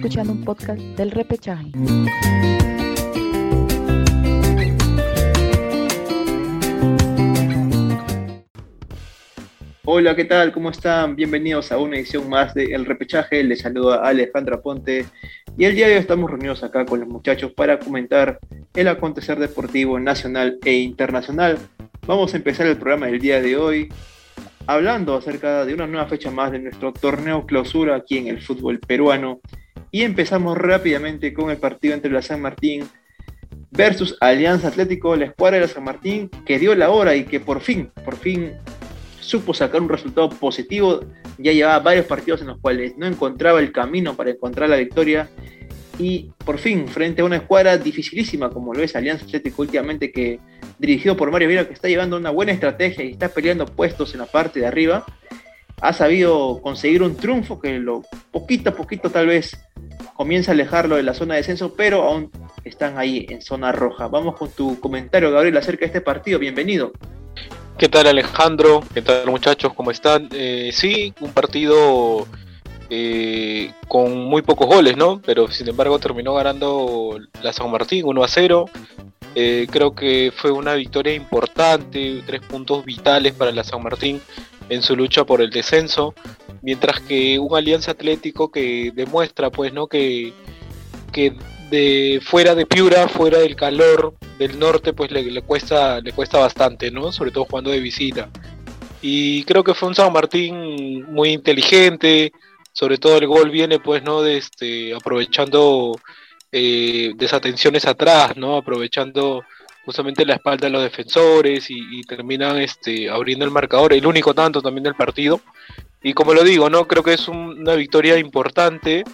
escuchando un podcast del repechaje. Hola, ¿qué tal? ¿Cómo están? Bienvenidos a una edición más de El Repechaje. Les saluda Alejandra Ponte y el día de hoy estamos reunidos acá con los muchachos para comentar el acontecer deportivo nacional e internacional. Vamos a empezar el programa del día de hoy hablando acerca de una nueva fecha más de nuestro torneo clausura aquí en el fútbol peruano. Y empezamos rápidamente con el partido entre la San Martín versus Alianza Atlético, la escuadra de la San Martín, que dio la hora y que por fin, por fin supo sacar un resultado positivo. Ya llevaba varios partidos en los cuales no encontraba el camino para encontrar la victoria. Y por fin, frente a una escuadra dificilísima como lo es Alianza Atlético últimamente, que dirigido por Mario Vira, que está llevando una buena estrategia y está peleando puestos en la parte de arriba, ha sabido conseguir un triunfo que lo poquito a poquito tal vez comienza a alejarlo de la zona de descenso, pero aún están ahí en zona roja. Vamos con tu comentario, Gabriel, acerca de este partido. Bienvenido. ¿Qué tal Alejandro? ¿Qué tal muchachos? ¿Cómo están? Eh, sí, un partido eh, con muy pocos goles, ¿no? Pero sin embargo terminó ganando la San Martín 1 a 0. Eh, creo que fue una victoria importante, tres puntos vitales para la San Martín en su lucha por el descenso, mientras que un Alianza Atlético que demuestra, pues, ¿no? Que, que de fuera de Piura, fuera del calor del norte, pues le, cuesta le cuesta bastante, ¿no? Sobre todo jugando de visita. Y creo que fue un San Martín muy inteligente, sobre todo el gol viene pues, ¿no? Este, aprovechando eh, desatenciones atrás, ¿no? Aprovechando justamente la espalda de los defensores y, terminan este, abriendo el marcador, el único tanto también del partido. Y como lo digo, ¿no? Creo que es una victoria importante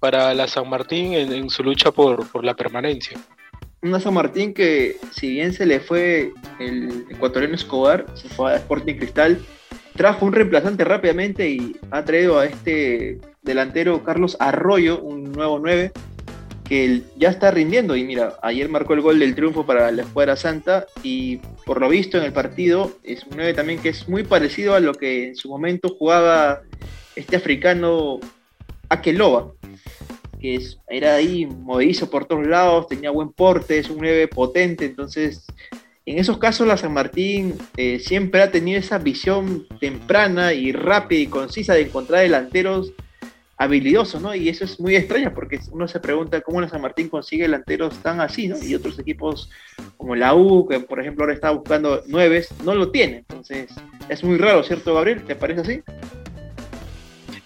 para la San Martín en, su lucha por, la permanencia. Una San Martín que, si bien se le fue el ecuatoriano Escobar, se fue a Sporting Cristal, trajo un reemplazante rápidamente y ha traído a este delantero Carlos Arroyo, un nuevo 9, que ya está rindiendo. Y mira, ayer marcó el gol del triunfo para la Escuadra Santa y por lo visto en el partido es un 9 también que es muy parecido a lo que en su momento jugaba este africano Akeloba que era ahí movedizo por todos lados, tenía buen porte, es un 9 potente, entonces en esos casos la San Martín eh, siempre ha tenido esa visión temprana y rápida y concisa de encontrar delanteros habilidosos, ¿no? Y eso es muy extraño porque uno se pregunta cómo San Martín consigue delanteros tan así, ¿no? Y otros equipos como la U, que por ejemplo ahora está buscando nueves, no lo tiene. Entonces es muy raro, ¿cierto, Gabriel? ¿Te parece así?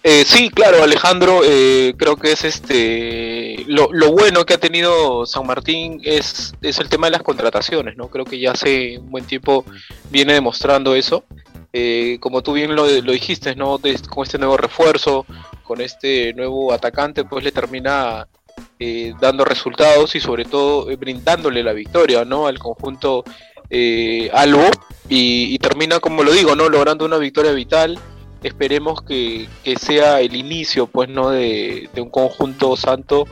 Eh, sí, claro, Alejandro, eh, creo que es este lo, bueno que ha tenido San Martín es, es el tema de las contrataciones, ¿no? Creo que ya hace un buen tiempo viene demostrando eso. Eh, como tú bien lo, dijiste, ¿no? con este nuevo refuerzo, con este nuevo atacante, pues le termina dando resultados y sobre todo brindándole la victoria, ¿no? Al conjunto Albo y, termina, como lo digo, ¿no? Logrando una victoria vital esperemos que, sea el inicio pues no de, un conjunto santo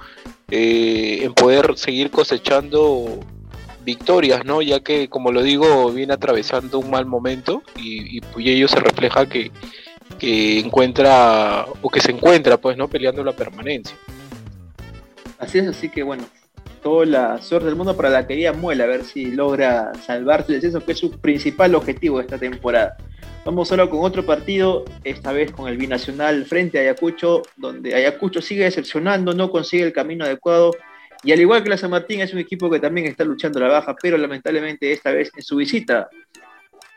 eh, en poder seguir cosechando victorias no ya que como lo digo viene atravesando un mal momento y, y, ello se refleja que, que encuentra o que se encuentra pues no peleando la permanencia. Así es así que bueno toda la suerte del mundo para la querida Muela a ver si logra salvarse del descenso que es su principal objetivo de esta temporada. Vamos ahora con otro partido, esta vez con el binacional frente a Ayacucho, donde Ayacucho sigue decepcionando, no consigue el camino adecuado. Y al igual que la San Martín, es un equipo que también está luchando la baja, pero lamentablemente esta vez en su visita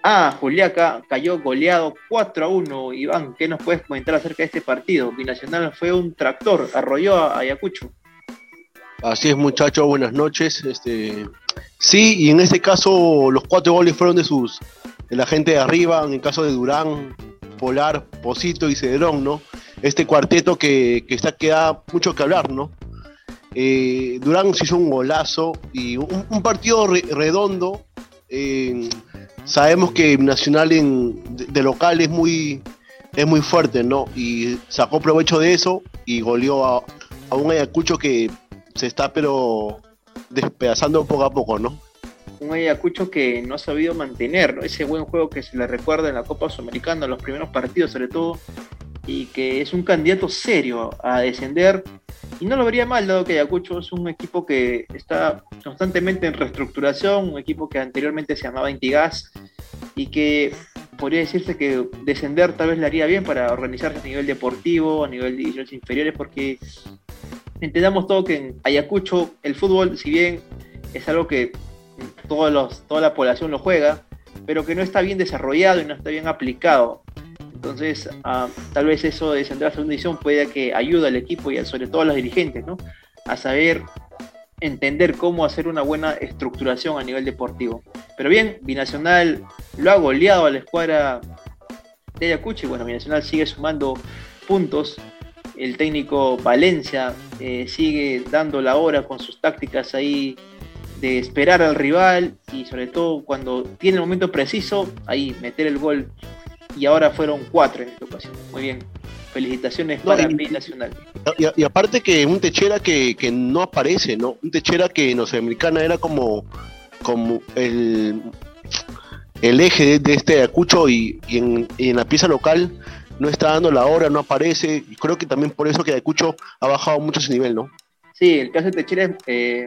a Juliaca cayó goleado 4 a 1. Iván, ¿qué nos puedes comentar acerca de este partido? Binacional fue un tractor, arrolló a Ayacucho. Así es, muchachos, buenas noches. Este, sí, y en este caso los cuatro goles fueron de sus de la gente de arriba, en el caso de Durán, Polar, Posito y Cedrón, ¿no? Este cuarteto que, está, queda mucho que hablar, ¿no? Eh, Durán se hizo un golazo y un, partido redondo. Eh, sabemos que Nacional de, local es muy, es muy fuerte, ¿no? Y sacó provecho de eso y goleó a, un Ayacucho que se está pero despedazando poco a poco, ¿no? un Ayacucho que no ha sabido mantener ese buen juego que se le recuerda en la Copa Sudamericana, en los primeros partidos sobre todo, y que es un candidato serio a descender. Y no lo vería mal, dado que Ayacucho es un equipo que está constantemente en reestructuración, un equipo que anteriormente se llamaba Intigas y que podría decirse que descender tal vez le haría bien para organizarse a nivel deportivo, a nivel de divisiones inferiores, porque entendamos todo que en Ayacucho el fútbol, si bien es algo que toda la población lo juega, pero que no está bien desarrollado y no está bien aplicado. Entonces, ah, tal vez eso de descender a segunda división puede que ayude al equipo y sobre todo a los dirigentes, ¿no? A saber entender cómo hacer una buena estructuración a nivel deportivo. Pero bien, Binacional lo ha goleado a la escuadra de Ayacucho y bueno, Binacional sigue sumando puntos. El técnico Valencia eh, sigue dando la hora con sus tácticas ahí de esperar al rival y sobre todo cuando tiene el momento preciso, ahí meter el gol. Y ahora fueron cuatro en esta ocasión. Muy bien. Felicitaciones para Binacional. Y, aparte que un Techera que, no aparece, ¿no? Un Techera que en Sudamericana era como, como el, el eje de, este Ayacucho y, en, la pieza local no está dando la hora, no aparece. Y creo que también por eso que Ayacucho ha bajado mucho ese nivel, ¿no? Sí, el caso de Techera, eh,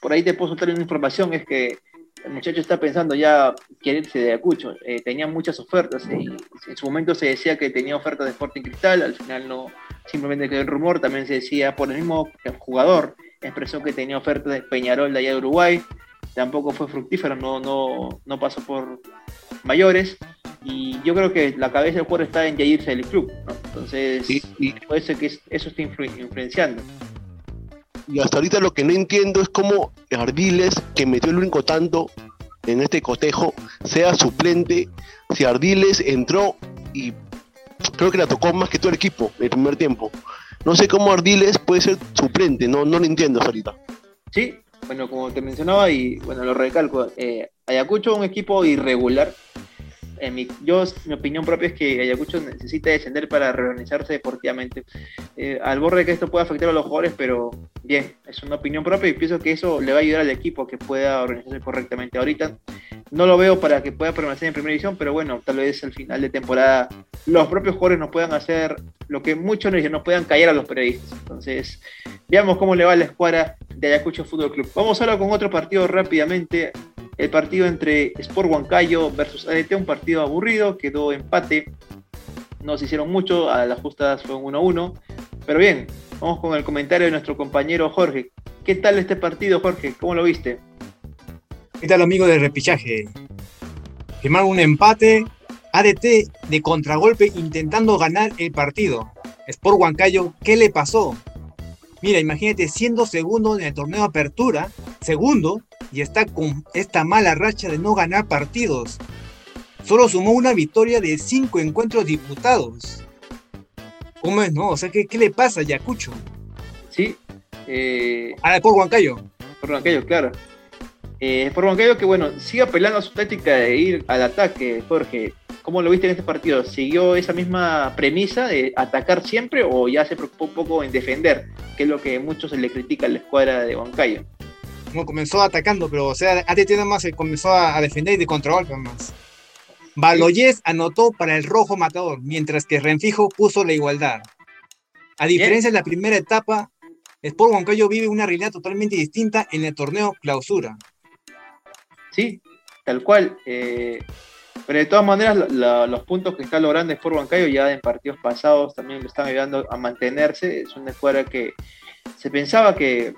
por ahí te puedo soltar una información, es que el muchacho está pensando ya quererse de Ayacucho. Eh, tenía muchas ofertas y en su momento se decía que tenía ofertas de Sporting Cristal, al final no, simplemente quedó el rumor, también se decía por el mismo jugador, expresó que tenía ofertas de Peñarol de allá de Uruguay, tampoco fue fructífero, no, no, no pasó por mayores, y yo creo que la cabeza del jugador está en ya irse del club, entonces puede ser que eso esté influenciando. Y hasta ahorita lo que no entiendo es cómo Ardiles, que metió el único tanto en este cotejo, sea suplente. Si Ardiles entró y creo que la tocó más que todo el equipo el primer tiempo. No sé cómo Ardiles puede ser suplente, no, no lo entiendo hasta ahorita. Sí, bueno, como te mencionaba y bueno, lo recalco, eh, Ayacucho es un equipo irregular, mi, yo, mi opinión propia es que Ayacucho necesita descender para reorganizarse deportivamente. Eh, al borde de que esto pueda afectar a los jugadores, pero bien, es una opinión propia y pienso que eso le va a ayudar al equipo que pueda organizarse correctamente. Ahorita no lo veo para que pueda permanecer en primera división, pero bueno, tal vez al final de temporada los propios jugadores nos puedan hacer lo que muchos nos dicen, nos puedan callar a los periodistas. Entonces, veamos cómo le va la escuadra de Ayacucho Fútbol Club. Vamos ahora con otro partido rápidamente el partido entre Sport Huancayo versus ADT, un partido aburrido, quedó empate. No se hicieron mucho, a las justas fue un 1-1. Pero bien, vamos con el comentario de nuestro compañero Jorge. ¿Qué tal este partido, Jorge? ¿Cómo lo viste? ¿Qué tal, amigo de repichaje? Firmaron un empate, ADT de contragolpe intentando ganar el partido. Sport Huancayo, ¿qué le pasó? Mira, imagínate, siendo segundo en el torneo de apertura, segundo, y está con esta mala racha de no ganar partidos. Solo sumó una victoria de cinco encuentros disputados. ¿Cómo es, no? O sea, ¿qué, qué le pasa a Yacucho? Sí. Eh... Ah, por Huancayo. Por Huancayo, claro. Eh, por Huancayo que, bueno, sigue apelando a su táctica de ir al ataque, Jorge. ¿Cómo lo viste en este partido? ¿Siguió esa misma premisa de atacar siempre o ya se preocupó un poco en defender? Que es lo que muchos se le critica a la escuadra de Huancayo como comenzó atacando, pero o sea, ATT nada más se comenzó a, defender y de control más. Baloyes anotó para el rojo matador, mientras que Renfijo puso la igualdad. A diferencia de la primera etapa, Sport Huancayo vive una realidad totalmente distinta en el torneo clausura. Sí, tal cual. Eh, pero de todas maneras, los puntos que está logrando Sport Huancayo ya en partidos pasados también lo están ayudando a mantenerse. Es una escuadra que se pensaba que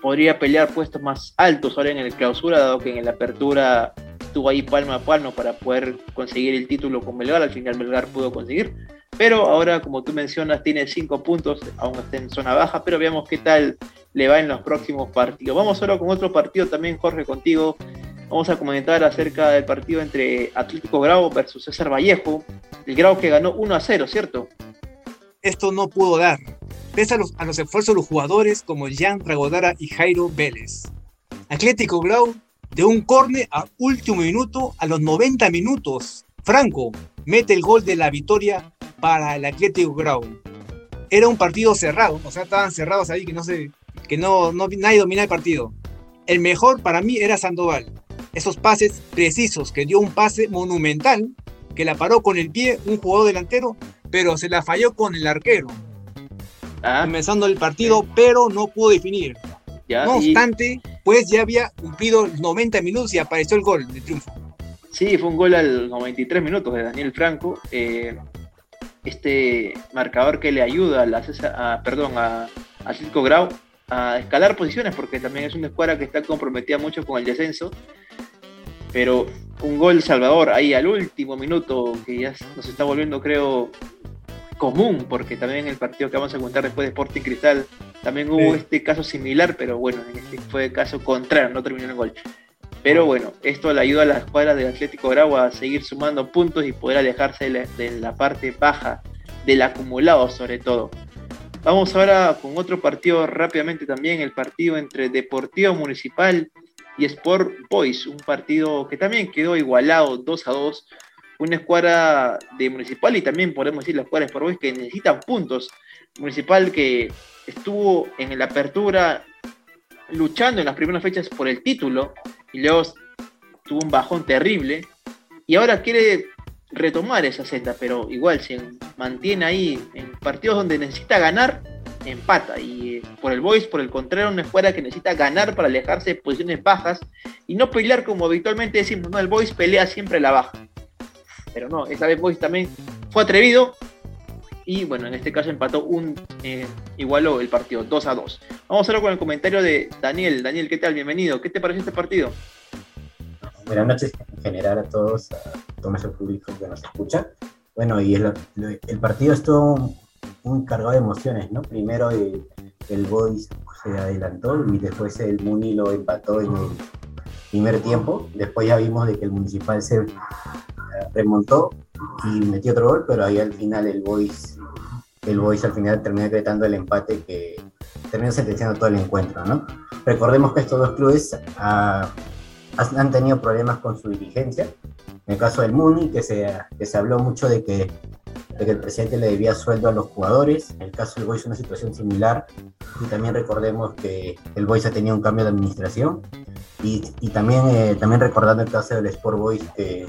podría pelear puestos más altos ahora en el clausura, dado que en la apertura estuvo ahí palma a palma para poder conseguir el título con Melgar, al final Melgar pudo conseguir, pero ahora como tú mencionas tiene cinco puntos, aún está en zona baja, pero veamos qué tal le va en los próximos partidos. Vamos ahora con otro partido también, Jorge, contigo. Vamos a comentar acerca del partido entre Atlético Grau versus César Vallejo. El Grau que ganó 1 a 0, ¿cierto? Esto no pudo dar pese a los, esfuerzos de los jugadores como Jan Ragodara y Jairo Vélez. Atlético Grau de un corne a último minuto, a los 90 minutos. Franco mete el gol de la victoria para el Atlético Grau. Era un partido cerrado, o sea, estaban cerrados ahí que no sé, que no, no nadie dominaba el partido. El mejor para mí era Sandoval. Esos pases precisos, que dio un pase monumental, que la paró con el pie un jugador delantero, pero se la falló con el arquero Ah, comenzando el partido, pero no pudo definir. ya, No y- obstante, pues ya había cumplido los 90 minutos y apareció el gol de triunfo. Sí, fue un gol al 93 minutos de Daniel Franco. eh, este marcador que le ayuda a, la César- a- perdón, a, a Atlético Grau a escalar posiciones, porque también es una escuadra que está comprometida mucho con el descenso. Pero un gol salvador ahí al último minuto, que ya nos está volviendo, creo, común, porque también en el partido que vamos a contar después de Sporting Cristal también hubo Sí. este caso similar, pero bueno, en este fue caso contrario, no terminó en gol. Pero bueno, esto le ayuda a la escuadra del Atlético Grau a seguir sumando puntos y poder alejarse de la, de la parte baja del acumulado sobre todo. Vamos ahora con otro partido rápidamente también, el partido entre Deportivo Municipal y Sport Boys, un partido que también quedó igualado 2 a 2, una escuadra de Municipal y también podemos decir la escuadra de Sport Boys que necesitan puntos. Municipal que estuvo en la apertura luchando en las primeras fechas por el título y luego tuvo un bajón terrible y ahora quiere retomar esa senda, pero igual se mantiene ahí en partidos donde necesita ganar, empata. Y eh, por el Boys, por el contrario, una escuadra que necesita ganar para alejarse de posiciones bajas y no pelear como habitualmente decimos, no, el Boys pelea siempre la baja. Pero no, esta vez Boys también fue atrevido y bueno, en este caso empató un, eh, igualó el partido 2 a 2. Vamos ahora con el comentario de Daniel. Daniel, ¿qué tal? Bienvenido. ¿Qué te pareció este partido? Buenas noches en general a todos, a todo nuestro público que nos escucha. Bueno, y el, el partido estuvo muy cargado de emociones, ¿no? Primero el, el Boys se adelantó y después el Muni lo empató en el primer tiempo. Después ya vimos de que el Municipal se eh, remontó y metió otro gol, pero ahí al final el Boys, el Boys al final terminó decretando el empate que terminó sentenciando todo el encuentro, ¿no? Recordemos que estos dos clubes ah, han tenido problemas con su dirigencia. En el caso del Muni, que se, que se habló mucho de que, de que el presidente le debía sueldo a los jugadores. En el caso del Boys, una situación similar. Y también recordemos que el Boys ha tenido un cambio de administración. Y, y también, eh, también recordando el caso del Sport Boys, que,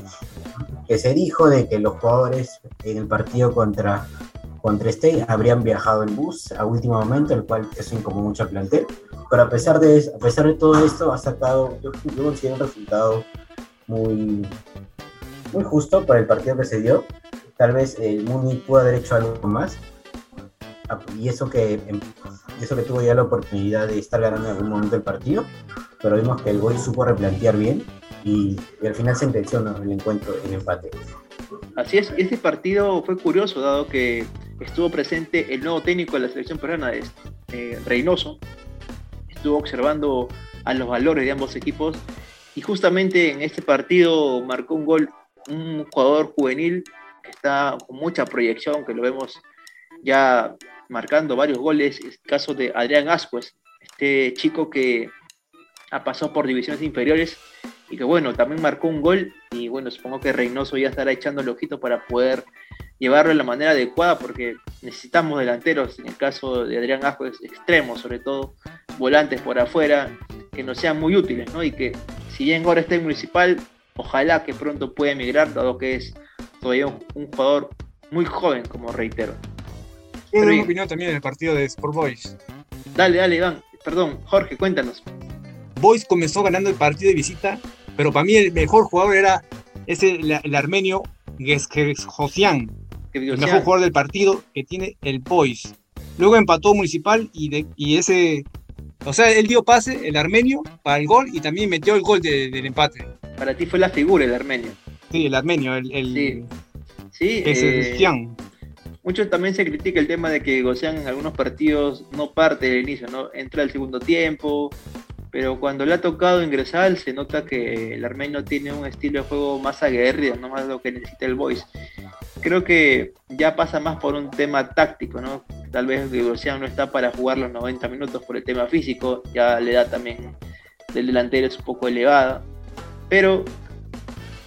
que se dijo de que los jugadores en el partido contra, contra State habrían viajado en bus a último momento, el cual eso incomodó mucho al plantel pero a pesar de a pesar de todo esto, ha sacado, yo, yo considero un resultado muy, muy justo para el partido que se dio. Tal vez el Muni pudo haber hecho algo más. Ah, Y eso que, em, eso que tuvo ya la oportunidad de estar ganando en algún momento el partido, pero vimos que el Boy supo replantear bien y, al final sentenció ¿no? el encuentro en empate. Así es, este partido fue curioso, dado que estuvo presente el nuevo técnico de la selección peruana, eh, Reynoso, estuvo observando a los valores de ambos equipos y justamente en este partido marcó un gol un jugador juvenil que está con mucha proyección, que lo vemos ya marcando varios goles, es el caso de Adrián Ascuez, este chico que ha pasado por divisiones inferiores y que bueno, también marcó un gol y bueno, supongo que Reynoso ya estará echando el ojito para poder llevarlo de la manera adecuada porque necesitamos delanteros, en el caso de Adrián Ascuez, extremos sobre todo, volantes por afuera, que nos sean muy útiles, ¿no? Y que si bien ahora está en municipal, ojalá que pronto pueda emigrar, dado que es todavía un, un jugador muy joven, como reitero. Bien. una opinión también en el partido de Sport Boys. Dale, dale, Iván, perdón, Jorge, cuéntanos. Boys comenzó ganando el partido de visita, pero para mí el mejor jugador era ese, el, el armenio Josian, Que el mejor jugador del partido que tiene el Boys. Luego empató Municipal y, de- y ese, o sea, él dio pase, el armenio, para el gol y también metió el gol de- del empate. para ti fue la figura el armenio. Sí, el armenio, el, el Sí. Sí, ese eh, Josian. Mucho también se critica el tema de que Gocean en algunos partidos no parte del inicio, ¿no? Entra al segundo tiempo, pero cuando le ha tocado ingresar se nota que el armenio tiene un estilo de juego más aguerrido, no más lo que necesita el Boys. Creo que ya pasa más por un tema táctico, ¿no? Tal vez Gocean no está para jugar los 90 minutos por el tema físico, ya la edad también del delantero es un poco elevada, pero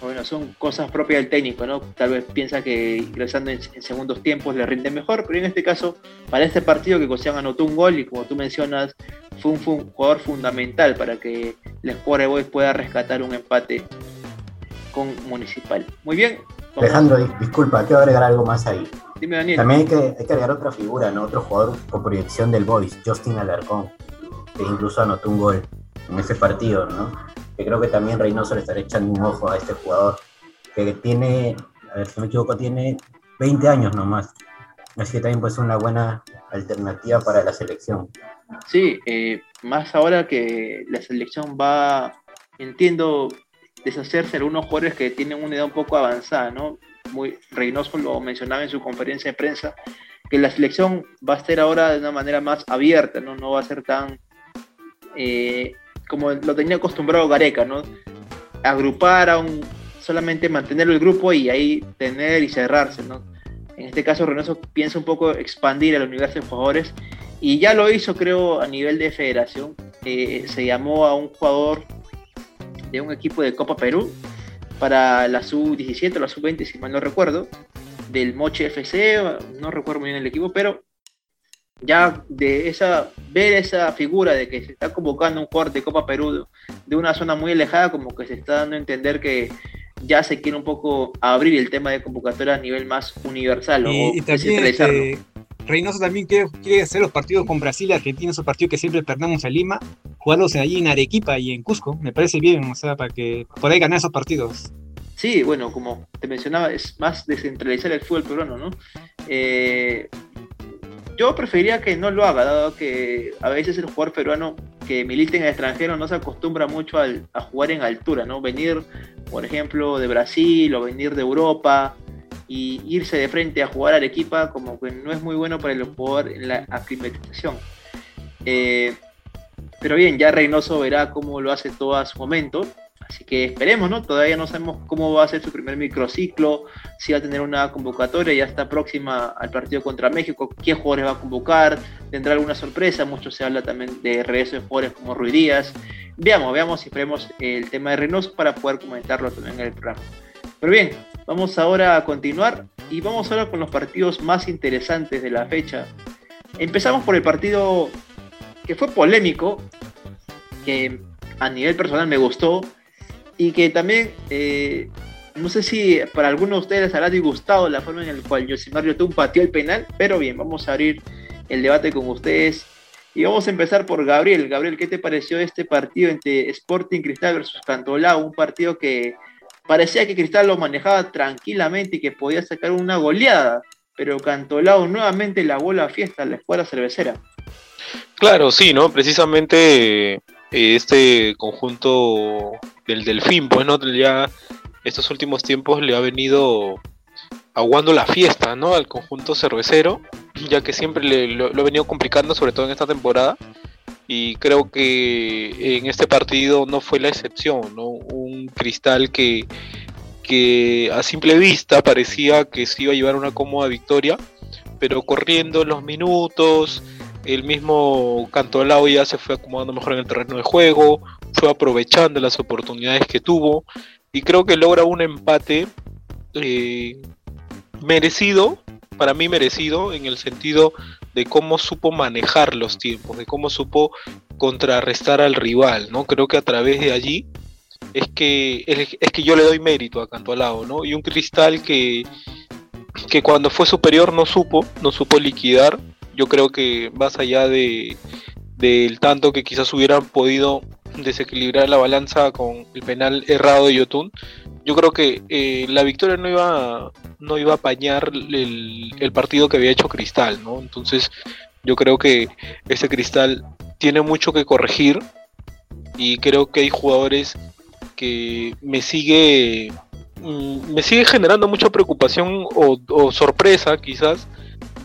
bueno, son cosas propias del técnico, ¿no? Tal vez piensa que ingresando en, en segundos tiempos le rinde mejor, pero en este caso, para este partido que Cosian anotó un gol y como tú mencionas, fue un, fue un jugador fundamental para que el Sport Boys pueda rescatar un empate con Municipal. Muy bien, Alejandro, di- disculpa, quiero agregar algo más ahí. Dime, Daniel. También hay que, hay que agregar otra figura, ¿no? Otro jugador con proyección del Boys, Justin Alarcón, que incluso anotó un gol en ese partido, ¿no? Que creo que también Reynoso le estará echando un ojo a este jugador, que tiene, a ver si me equivoco, tiene 20 años nomás. Así que también puede ser una buena alternativa para la selección. Sí, eh, más ahora que la selección va, entiendo, deshacerse de algunos jugadores que tienen una edad un poco avanzada, ¿no? Muy, Reynoso lo mencionaba en su conferencia de prensa, que la selección va a ser ahora de una manera más abierta, ¿no? No va a ser tan eh, como lo tenía acostumbrado Gareca, ¿no? Agrupar a un, solamente mantener el grupo y ahí tener y cerrarse, ¿no? En este caso Reynoso piensa un poco expandir el universo de jugadores y ya lo hizo, creo, a nivel de federación. Eh, se llamó a un jugador de un equipo de Copa Perú para la sub-17 o la sub-20, si mal no recuerdo, del Moche FC, no recuerdo muy bien el equipo, pero ya de esa, ver esa figura de que se está convocando un jugador de Copa Perú de una zona muy alejada, como que se está dando a entender que ya se quiere un poco abrir el tema de convocatoria a nivel más universal o Y, y también descentralizarlo. este, Reynoso también quiere, quiere hacer los partidos con Brasil y Argentina, esos partidos que siempre perdemos en Lima, jugarlos allí en Arequipa y en Cusco. Me parece bien, o sea, para que podáis ganar esos partidos. Sí, bueno, como te mencionaba, es más descentralizar el fútbol peruano, ¿no? Eh, yo preferiría que no lo haga, dado que a veces el jugador peruano que milita en el extranjero no se acostumbra mucho al- a jugar en altura, ¿no? Venir, por ejemplo, de Brasil o venir de Europa y irse de frente a jugar a Arequipa como que no es muy bueno para el jugador en la aclimatización. Eh, pero bien, ya Reynoso verá cómo lo hace todo a su momento. Así que esperemos, ¿no? Todavía no sabemos cómo va a ser su primer microciclo, si va a tener una convocatoria, ya está próxima al partido contra México, qué jugadores va a convocar, tendrá alguna sorpresa, mucho se habla también de regreso de jugadores como Ruiz Díaz. Veamos, veamos y esperemos el tema de Reynoso para poder comentarlo también en el programa. Pero bien, vamos ahora a continuar y vamos ahora con los partidos más interesantes de la fecha. Empezamos por el partido que fue polémico, que a nivel personal me gustó y que también, eh, no sé si para algunos de ustedes les disgustado la forma en la cual Josimar Yotun pateó el penal, pero bien, vamos a abrir el debate con ustedes y vamos a empezar por Gabriel. Gabriel, ¿qué te pareció este partido entre Sporting Cristal versus Cantolao? Un partido que parecía que Cristal lo manejaba tranquilamente y que podía sacar una goleada, pero Cantolao nuevamente la bola fiesta a la escuadra cervecera. Claro, sí, ¿no? Precisamente eh, este conjunto del Delfín, pues, ¿no? Ya estos últimos tiempos le ha venido aguando la fiesta, ¿no? Al conjunto cervecero, ya que siempre le, lo, ha venido complicando, sobre todo en esta temporada. Y creo que en este partido no fue la excepción, ¿no? Un cristal que, que a simple vista parecía que se iba a llevar una cómoda victoria, pero corriendo los minutos, el mismo Cantolao ya se fue acomodando mejor en el terreno de juego, fue aprovechando las oportunidades que tuvo y creo que logra un empate eh, merecido, para mí merecido, en el sentido de cómo supo manejar los tiempos, de cómo supo contrarrestar al rival, ¿no? Creo que a través de allí es que, es, que yo le doy mérito a Cantolao, ¿no? Y un cristal que, que cuando fue superior no supo, no supo liquidar, yo creo que más allá de del tanto que quizás hubieran podido desequilibrar la balanza con el penal errado de Yotun, yo creo que eh, la victoria no iba, no iba a apañar el, el, partido que había hecho Cristal, ¿no? Entonces yo creo que ese Cristal tiene mucho que corregir y creo que hay jugadores que me sigue mm, me sigue generando mucha preocupación o, o sorpresa quizás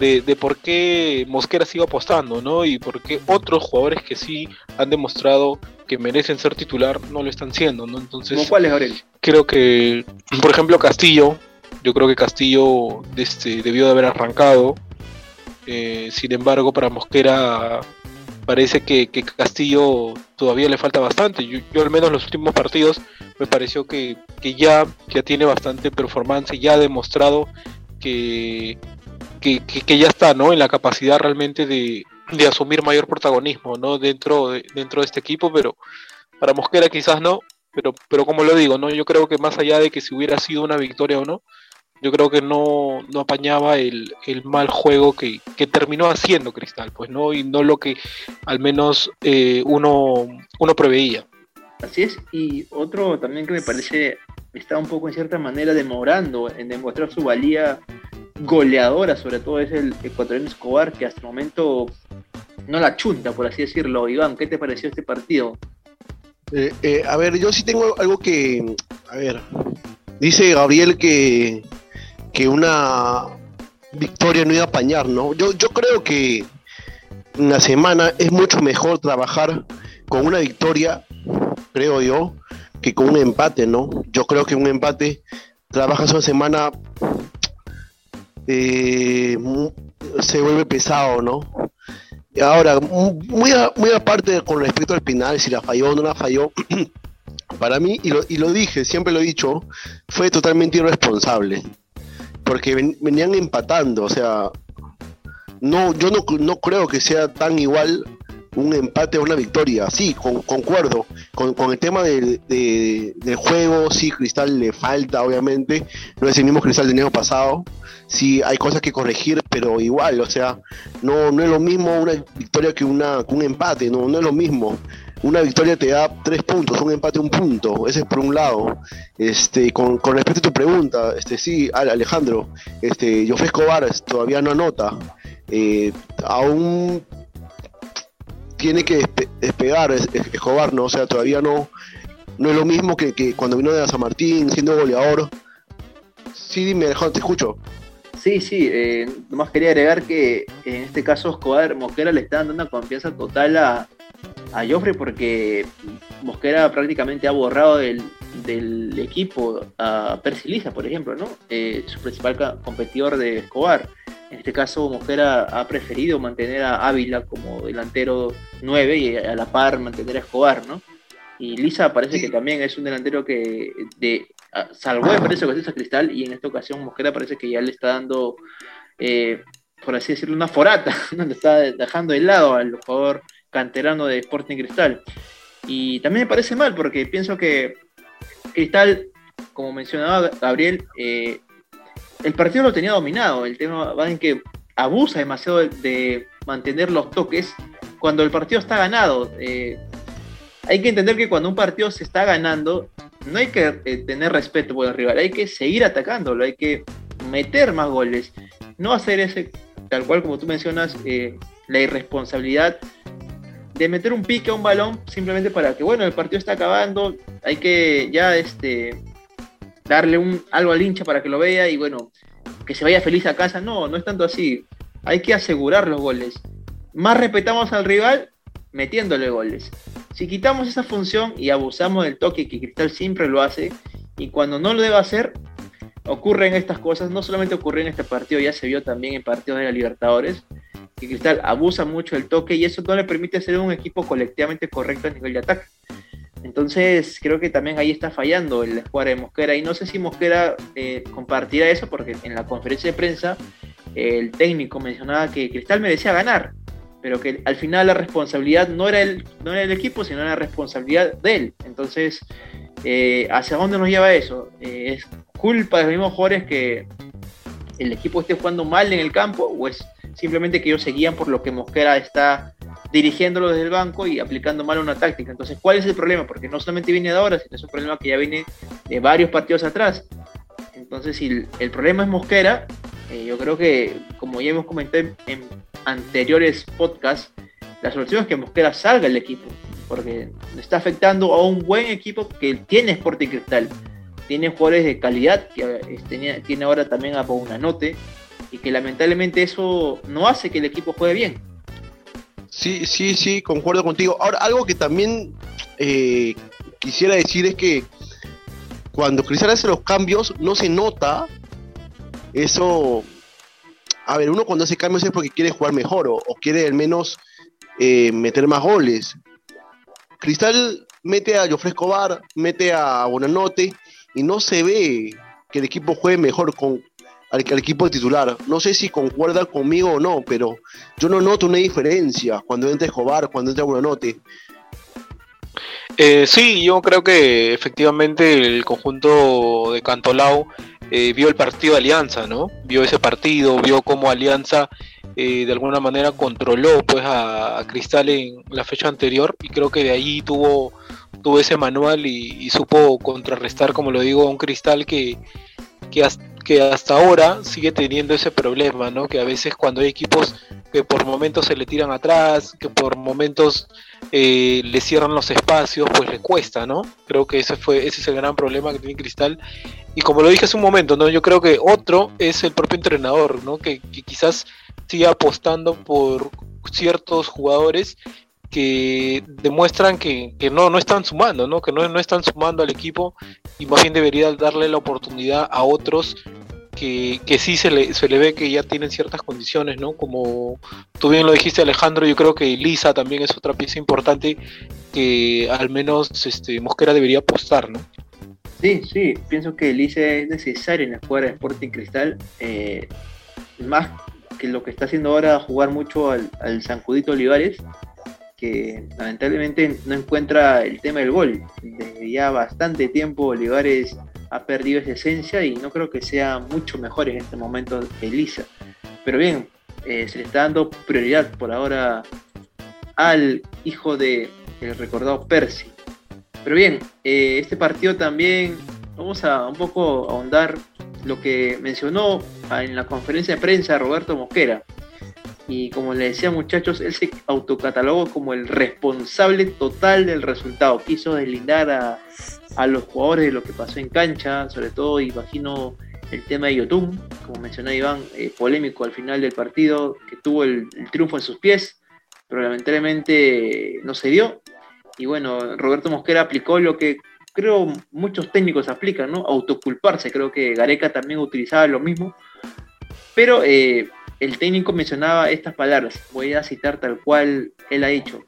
de, de, por qué Mosquera sigue apostando, ¿no? Y por qué otros jugadores que sí han demostrado que merecen ser titular no lo están siendo, ¿no? Entonces, ¿Cómo cuáles, Aurelio? Creo que, por ejemplo, Castillo, yo creo que Castillo este, debió de haber arrancado. Eh, sin embargo, para Mosquera parece que, que, Castillo todavía le falta bastante. Yo, yo, al menos los últimos partidos me pareció que, que ya, ya tiene bastante performance, ya ha demostrado que, que, ya está ¿no? en la capacidad realmente de, de asumir mayor protagonismo ¿no? dentro, de, dentro de este equipo, pero para Mosquera quizás no, pero, pero como lo digo, ¿no? yo creo que más allá de que si hubiera sido una victoria o no, yo creo que no, no apañaba el, el mal juego que, que, terminó haciendo Cristal, pues no, y no lo que al menos eh, uno, uno preveía. Así es, y otro también que me parece está un poco en cierta manera demorando en demostrar su valía goleadora, sobre todo es el ecuatoriano Escobar, que hasta el momento no la chunta, por así decirlo. Iván, ¿qué te pareció este partido? Eh, eh, a ver, yo sí tengo algo que. A ver. Dice Gabriel que, que una victoria no iba a apañar, ¿no? Yo, yo creo que una semana es mucho mejor trabajar con una victoria, creo yo, que con un empate, ¿no? Yo creo que un empate trabajas una semana eh, se vuelve pesado, ¿no? Ahora, muy, aparte con respecto al final, si la falló o no la falló, para mí, y lo, dije, siempre lo he dicho, fue totalmente irresponsable. Porque venían empatando, o sea, no, yo no creo que sea tan igual un empate o una victoria. Sí, concuerdo. Con, con, el tema del, del juego, sí, Cristal le falta, obviamente. No es el mismo Cristal del año pasado. Sí, hay cosas que corregir, pero igual, o sea, no, no es lo mismo una victoria que, una, un empate, no, no es lo mismo. Una victoria te da tres puntos, un empate un punto, ese es por un lado. Este, con, con respecto a tu pregunta, este, sí, Alejandro, este, Jofre Escobar todavía no anota. Eh, aún tiene que despegar Escobar, ¿no? O sea, todavía no, no es lo mismo que, cuando vino de San Martín, siendo goleador. Sí, dime, Alejandro, te escucho. Sí, sí, eh, nomás quería agregar que en este caso Escobar, Mosquera le está dando una confianza total a, a Joffrey porque Mosquera prácticamente ha borrado del, del equipo a Percy por ejemplo, ¿no? Eh, su principal competidor de Escobar. En este caso, Mosquera ha preferido mantener a Ávila como delantero 9 y a la par mantener a Escobar, ¿no? Y Lisa parece que también es un delantero que de, salvó, me parece, a Cristal y en esta ocasión Mosquera parece que ya le está dando, eh, por así decirlo, una forata, donde está dejando de lado al jugador canterano de Sporting Cristal. Y también me parece mal porque pienso que Cristal, como mencionaba Gabriel, eh, el partido lo tenía dominado. El tema va en que abusa demasiado de, mantener los toques cuando el partido está ganado. Eh, hay que entender que cuando un partido se está ganando, no hay que eh, tener respeto por el rival, hay que seguir atacándolo, hay que meter más goles. No hacer ese, tal cual como tú mencionas, eh, la irresponsabilidad de meter un pique a un balón simplemente para que, bueno, el partido está acabando, hay que ya este, darle un, algo al hincha para que lo vea y bueno, que se vaya feliz a casa. No, no es tanto así. Hay que asegurar los goles. Más respetamos al rival metiéndole goles. Si quitamos esa función y abusamos del toque que Cristal siempre lo hace, y cuando no lo debe hacer, ocurren estas cosas. No solamente ocurrió en este partido, ya se vio también en partidos de la Libertadores, que Cristal abusa mucho del toque y eso no le permite ser un equipo colectivamente correcto a nivel de ataque. Entonces creo que también ahí está fallando el escuadra de Mosquera y no sé si Mosquera eh, compartirá eso porque en la conferencia de prensa el técnico mencionaba que Cristal merecía ganar, pero que al final la responsabilidad no era el, no era el equipo, sino la responsabilidad de él. Entonces, eh, ¿hacia dónde nos lleva eso? Eh, ¿Es culpa de los mismos jugadores que el equipo esté jugando mal en el campo o es simplemente que ellos seguían por lo que Mosquera está dirigiéndolo desde el banco y aplicando mal una táctica. Entonces, ¿cuál es el problema? Porque no solamente viene de ahora, sino es un problema que ya viene de varios partidos atrás. Entonces, si el, problema es Mosquera, eh, yo creo que, como ya hemos comentado en, anteriores podcasts, la solución es que Mosquera salga del equipo, porque está afectando a un buen equipo que tiene Sporting Cristal. Tiene jugadores de calidad, que eh, tiene ahora también a Note y que lamentablemente eso no hace que el equipo juegue bien. Sí, sí, sí, concuerdo contigo. Ahora, algo que también eh, quisiera decir es que cuando Cristal hace los cambios, no se nota eso. A ver, uno cuando hace cambios es porque quiere jugar mejor o, quiere al menos eh, meter más goles. Cristal mete a Jofre Escobar, mete a Bonanote y no se ve que el equipo juegue mejor con, al, equipo titular. No sé si concuerda conmigo o no, pero yo no noto una diferencia cuando entra Escobar, cuando entra Buenanote. Eh, sí, yo creo que efectivamente el conjunto de Cantolao eh, vio el partido de Alianza, ¿no? Vio ese partido, vio cómo Alianza eh, de alguna manera controló pues a, Cristal en la fecha anterior y creo que de ahí tuvo, tuvo ese manual y, supo contrarrestar, como lo digo, a un Cristal que, que, que hasta ahora sigue teniendo ese problema, ¿no? Que a veces cuando hay equipos que por momentos se le tiran atrás, que por momentos eh, le cierran los espacios, pues le cuesta, ¿no? Creo que ese fue ese es el gran problema que tiene Cristal. Y como lo dije hace un momento, ¿no? Yo creo que otro es el propio entrenador, ¿no? Que, quizás siga apostando por ciertos jugadores que demuestran que, no, no están sumando, ¿no? Que no, no están sumando al equipo y más bien debería darle la oportunidad a otros que, sí se le, se le ve que ya tienen ciertas condiciones, ¿no? Como tú bien lo dijiste Alejandro, yo creo que Lisa también es otra pieza importante que al menos este, Mosquera debería apostar, ¿no? Sí, sí, pienso que Lisa es necesario en la escuadra de Sporting Cristal, eh, más que lo que está haciendo ahora jugar mucho al, al Sancudito Olivares, que lamentablemente no encuentra el tema del gol. Desde ya bastante tiempo Olivares ha perdido esa esencia y no creo que sea mucho mejor en este momento Elisa. Pero bien, eh, se le está dando prioridad por ahora al hijo de recordado Percy. Pero bien, eh, este partido también vamos a un poco ahondar lo que mencionó en la conferencia de prensa Roberto Mosquera. Y como le decía muchachos, él se autocatalogó como el responsable total del resultado. Quiso deslindar a, a los jugadores de lo que pasó en cancha, sobre todo imagino el tema de Yotun, como mencionó Iván, eh, polémico al final del partido, que tuvo el, triunfo en sus pies, pero lamentablemente no se dio. Y bueno, Roberto Mosquera aplicó lo que creo muchos técnicos aplican, ¿no? Autoculparse, creo que Gareca también utilizaba lo mismo. Pero eh, el técnico mencionaba estas palabras, voy a citar tal cual él ha dicho.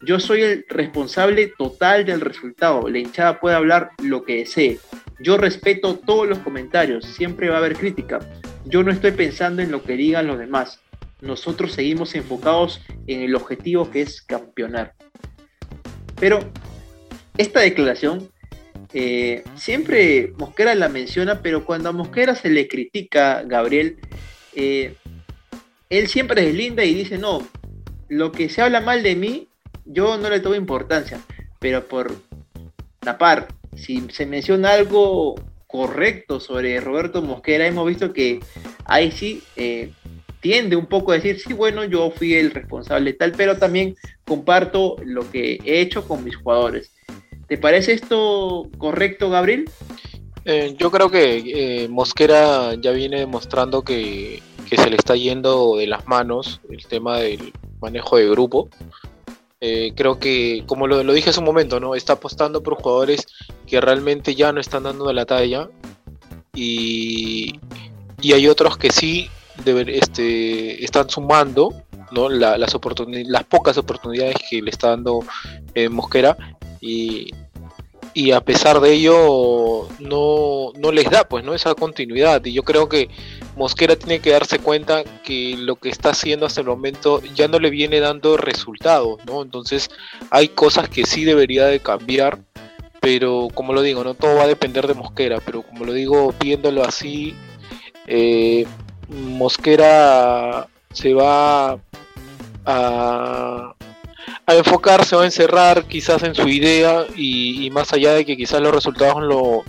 Yo soy el responsable total del resultado. La hinchada puede hablar lo que desee. Yo respeto todos los comentarios. Siempre va a haber crítica. Yo no estoy pensando en lo que digan los demás. Nosotros seguimos enfocados en el objetivo que es campeonar. Pero esta declaración eh, siempre Mosquera la menciona, pero cuando a Mosquera se le critica, Gabriel, eh, él siempre es linda y dice, no, lo que se habla mal de mí yo no le tomo importancia, pero por tapar, si se menciona algo correcto sobre Roberto Mosquera, hemos visto que ahí sí eh, tiende un poco a decir, sí, bueno, yo fui el responsable tal, pero también comparto lo que he hecho con mis jugadores. ¿Te parece esto correcto, Gabriel? Eh, yo creo que eh, Mosquera ya viene demostrando que, que, se le está yendo de las manos el tema del manejo de grupo. Eh, creo que, como lo, dije hace un momento, ¿no? Está apostando por jugadores que realmente ya no están dando de la talla. Y, hay otros que sí este, están sumando ¿no? las, las pocas oportunidades que le está dando eh, Mosquera. Y, y a pesar de ello no, no les da pues no esa continuidad. Y yo creo que Mosquera tiene que darse cuenta que lo que está haciendo hasta el momento ya no le viene dando resultados no entonces hay cosas que sí debería de cambiar pero como lo digo no todo va a depender de Mosquera pero como lo digo viéndolo así eh, Mosquera se va a a enfocarse o a encerrar quizás en su idea y, más allá de que quizás los resultados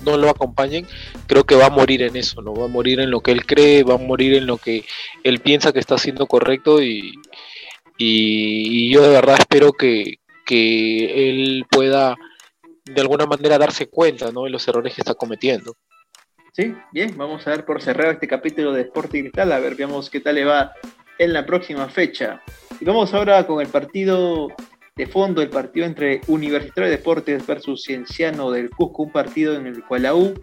no lo acompañen, creo que va a morir en eso, ¿no? Va a morir en lo que él cree, va a morir en lo que él piensa que está haciendo correcto y, y, yo de verdad espero que, que, él pueda de alguna manera darse cuenta ¿no? de los errores que está cometiendo. Sí, bien, vamos a ver por cerrar este capítulo de Sporting Cristal, a ver, veamos qué tal le va en la próxima fecha. Y vamos ahora con el partido de fondo, el partido entre Universitario de Deportes versus Cienciano del Cusco, un partido en el cual la U,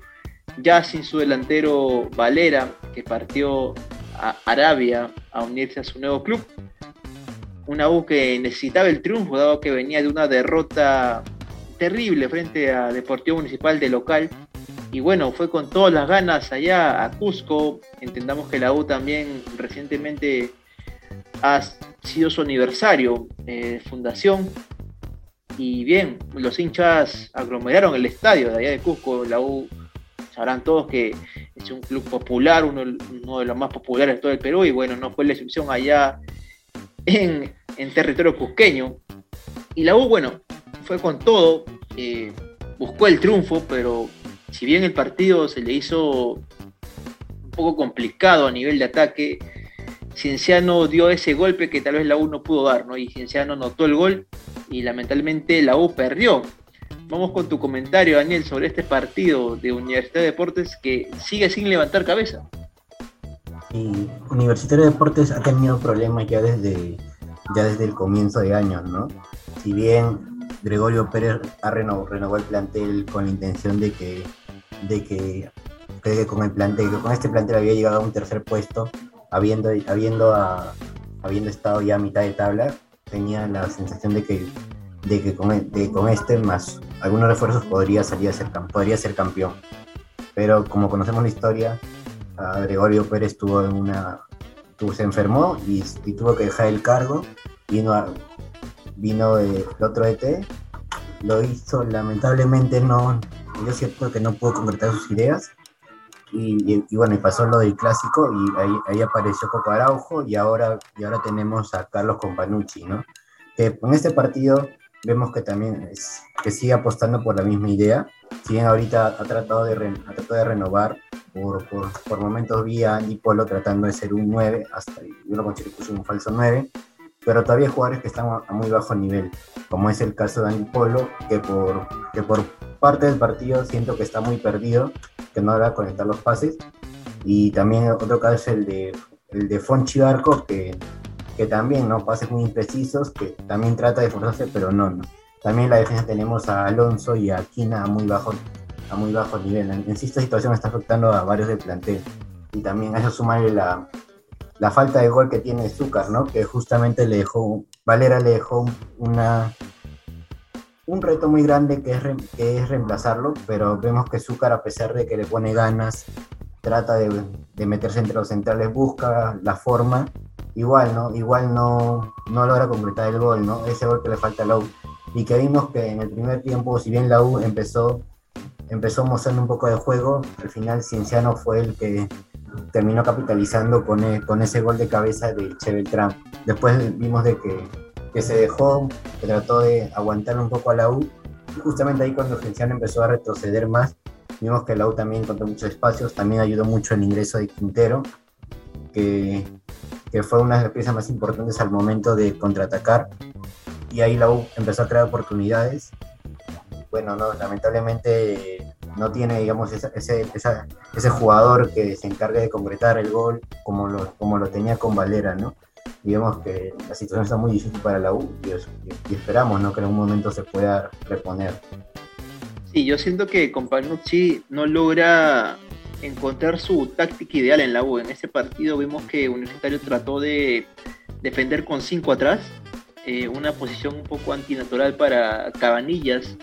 ya sin su delantero Valera, que partió a Arabia a unirse a su nuevo club, una U que necesitaba el triunfo, dado que venía de una derrota terrible frente a Deportivo Municipal de local. Y bueno, fue con todas las ganas allá a Cusco. Entendamos que la U también recientemente ha sido su aniversario de eh, fundación. Y bien, los hinchas aglomeraron el estadio de allá de Cusco, la U. Sabrán todos que es un club popular, uno, de los más populares de todo el Perú, y bueno, no fue la excepción allá en, en territorio cusqueño. Y la U, bueno, fue con todo, eh, buscó el triunfo, pero si bien el partido se le hizo un poco complicado a nivel de ataque, Cienciano dio ese golpe que tal vez la U no pudo dar, ¿no? Y Cienciano notó el gol y lamentablemente la U perdió. Vamos con tu comentario, Daniel, sobre este partido de Universidad de Deportes que sigue sin levantar cabeza. Y Universitario de Deportes ha tenido problemas ya desde, ya desde el comienzo de año, ¿no? Si bien Gregorio Pérez ha renovado, el plantel con la intención de que, de que, con, el plantel, con este plantel había llegado a un tercer puesto, habiendo, habiendo, habiendo estado ya a mitad de tabla, tenía la sensación de que, de que con, con este más algunos refuerzos podría salir a ser, podría ser campeón. Pero como conocemos la historia, Gregorio Pérez tuvo una, se enfermó y, tuvo que dejar el cargo. Vino, vino el otro ET, lo hizo, lamentablemente no, yo siento que no pudo concretar sus ideas y, bueno, y pasó lo del clásico y ahí, ahí, apareció Coco Araujo y ahora, y ahora tenemos a Carlos Companucci, ¿no? Que en este partido vemos que también es, que sigue apostando por la misma idea. Si bien ahorita ha tratado de, ha tratado de renovar, por, por, por, momentos vi a Andy Polo tratando de ser un 9, hasta yo lo considero un falso 9, pero todavía hay jugadores que están a, muy bajo nivel, como es el caso de Andy Polo, que por, que por parte del partido siento que está muy perdido que no logra conectar los pases. Y también otro caso es el de, el de Fonchi Barco, que, que también, ¿no? Pases muy imprecisos, que también trata de esforzarse, pero no, no. También en la defensa tenemos a Alonso y a Aquina a muy bajo, a muy bajo nivel. En, sí, esta situación está afectando a varios del plantel. Y también a eso sumarle la, la falta de gol que tiene Zúcar, ¿no? Que justamente le dejó, Valera le dejó una, un reto muy grande que es, que es reemplazarlo, pero vemos que Zúcar, a pesar de que le pone ganas, trata de, de, meterse entre los centrales, busca la forma, igual, ¿no? Igual no, no logra completar el gol, ¿no? Ese gol que le falta a la. Y que vimos que en el primer tiempo, si bien la U empezó, empezó mostrando un poco de juego, al final Cienciano fue el que terminó capitalizando con, e, con ese gol de cabeza de Che Beltrán. Después vimos de que que se dejó, que trató de aguantar un poco a la U. Justamente ahí cuando Genciano empezó a retroceder más, vimos que la U también encontró muchos espacios, también ayudó mucho el ingreso de Quintero, que, que fue una de las piezas más importantes al momento de contraatacar. Y ahí la U empezó a crear oportunidades. Bueno, no, lamentablemente no tiene, digamos, ese, ese, jugador que se encargue de concretar el gol como lo, como lo tenía con Valera, ¿no? digamos que la situación está muy difícil para la U y, esperamos ¿no? que en algún momento se pueda reponer. Sí, yo siento que Companucci no logra encontrar su táctica ideal en la U. En ese partido vimos que Universitario trató de defender con cinco atrás, eh, una posición un poco antinatural para Cabanillas,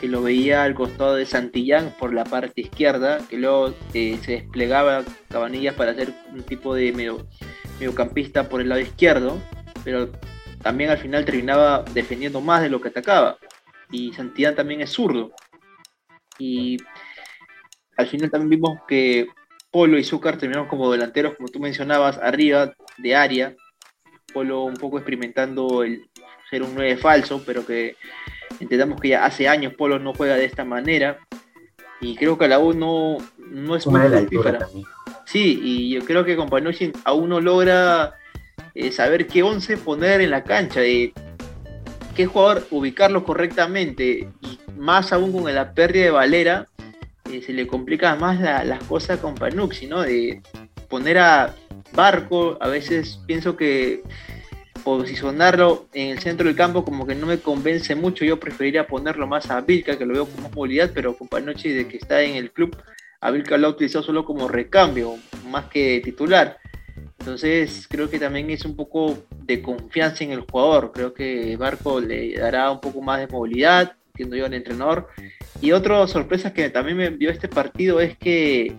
que lo veía al costado de Santillán por la parte izquierda, que luego eh, se desplegaba Cabanillas para hacer un tipo de medio mediocampista por el lado izquierdo, pero también al final terminaba defendiendo más de lo que atacaba. Y Santillán también es zurdo. Y al final también vimos que Polo y Zúcar terminaron como delanteros, como tú mencionabas, arriba de área. Polo un poco experimentando el ser un 9 falso, pero que entendamos que ya hace años Polo no juega de esta manera. Y creo que la U no, no es muy fructífera. Sí, y yo creo que con Panucci aún no logra eh, saber qué once poner en la cancha, de qué jugador ubicarlo correctamente, y más aún con la pérdida de Valera, eh, se le complica más las cosas con Panucci, ¿no? De poner a Barco, a veces pienso que posicionarlo en el centro del campo como que no me convence mucho, yo preferiría ponerlo más a Vilca, que lo veo como movilidad, pero con Panucci de que está en el club a Vilca lo ha utilizado solo como recambio, más que titular. Entonces creo que también es un poco de confianza en el jugador. Creo que Barco le dará un poco más de movilidad, entiendo yo al entrenador. Y otra sorpresa que también me envió este partido es que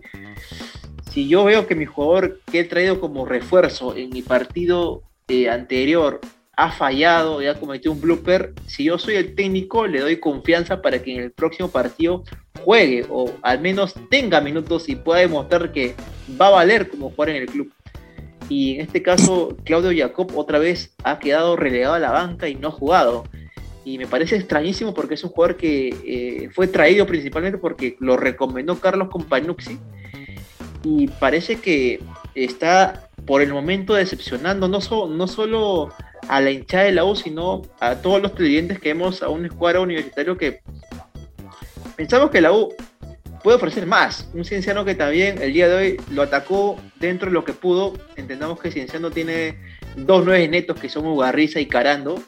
si yo veo que mi jugador que he traído como refuerzo en mi partido eh, anterior ha fallado y ha cometido un blooper, si yo soy el técnico, le doy confianza para que en el próximo partido juegue o al menos tenga minutos y pueda demostrar que va a valer como jugar en el club. Y en este caso, Claudio Jacob otra vez ha quedado relegado a la banca y no ha jugado. Y me parece extrañísimo porque es un jugador que eh, fue traído principalmente porque lo recomendó Carlos Companucci. Y parece que está por el momento decepcionando no, no solo a la hinchada de la U, sino a todos los televidentes que vemos a un escuadro universitario que pensamos que la U puede ofrecer más. Un Cienciano que también el día de hoy lo atacó dentro de lo que pudo. Entendamos que Cienciano tiene dos nueve netos que son Ugarriza y Carando,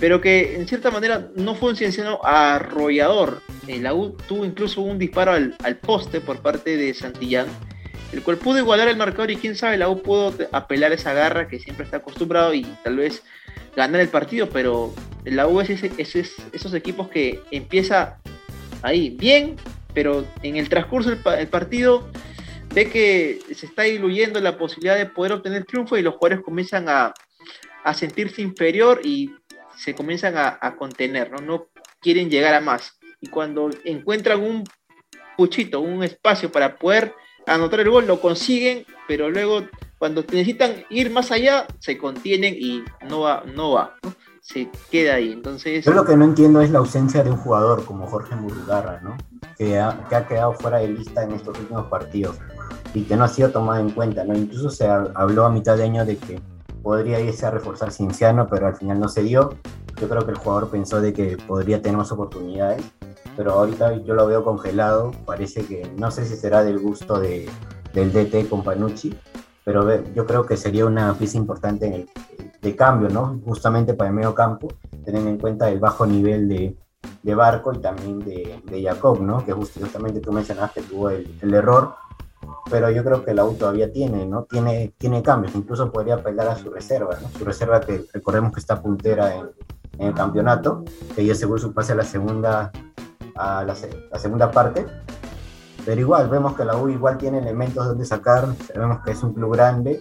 pero que en cierta manera no fue un Cienciano arrollador. La U tuvo incluso un disparo al, al poste por parte de Santillán el cual pudo igualar el marcador y quién sabe, la U pudo apelar esa garra que siempre está acostumbrado y tal vez ganar el partido, pero la U es, esos equipos que empieza ahí bien, pero en el transcurso del partido ve que se está diluyendo la posibilidad de poder obtener triunfo y los jugadores comienzan a, sentirse inferior y se comienzan a, contener, ¿no? no quieren llegar a más. Y cuando encuentran un puchito, un espacio para poder anotar el gol, lo consiguen, pero luego cuando necesitan ir más allá, se contienen y no va, no va, se queda ahí. Entonces... Yo lo que no entiendo es la ausencia de un jugador como Jorge Murugarra, ¿no? Que ha, que ha quedado fuera de lista en estos últimos partidos y que no ha sido tomado en cuenta, ¿no? Incluso se habló a mitad de año de que podría irse a reforzar Cinciano, pero al final no se dio. Yo creo que el jugador pensó de que podría tener más oportunidades pero ahorita yo lo veo congelado, parece que no sé si será del gusto de, del DT con Panucci, pero yo creo que sería una pieza importante en el, de cambio, ¿no? Justamente para el medio campo, teniendo en cuenta el bajo nivel de, de Barco y también de, de, Jacob, ¿no? Que justamente tú mencionaste que tuvo el, el, error, pero yo creo que la U todavía tiene, ¿no? Tiene, tiene cambios, incluso podría apelar a su reserva, ¿no? Su reserva que recordemos que está puntera en, en el campeonato, que ya seguro su pase a la segunda a la, segunda parte. Pero igual, vemos que la U igual tiene elementos donde sacar, sabemos que es un club grande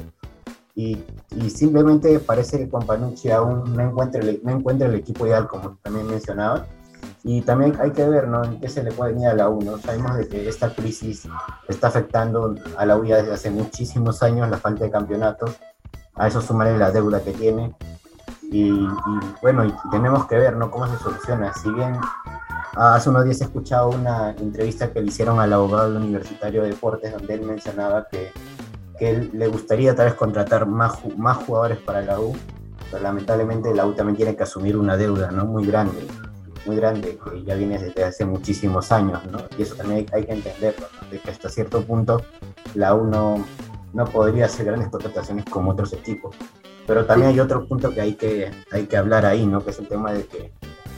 y, y simplemente parece que Companucci aún no encuentra, el, no encuentra el equipo ideal, como también mencionaba. Y también hay que ver ¿no? en qué se le puede venir a la U. ¿no? Sabemos de que esta crisis está afectando a la U ya desde hace muchísimos años, la falta de campeonatos. A eso sumarle la deuda que tiene. Y, y bueno, y tenemos que ver ¿no? cómo se soluciona. Si bien Hace unos días he escuchado una entrevista que le hicieron al abogado del Universitario de Deportes, donde él mencionaba que, que le gustaría tal vez contratar más, más jugadores para la U, pero lamentablemente la U también tiene que asumir una deuda ¿no? muy grande, muy grande, que ya viene desde hace muchísimos años, ¿no? y eso también hay, que entenderlo, de que hasta cierto punto la U no, no podría hacer grandes contrataciones como otros equipos. Pero también hay otro punto que hay que, hay que hablar ahí, ¿no? que es el tema de que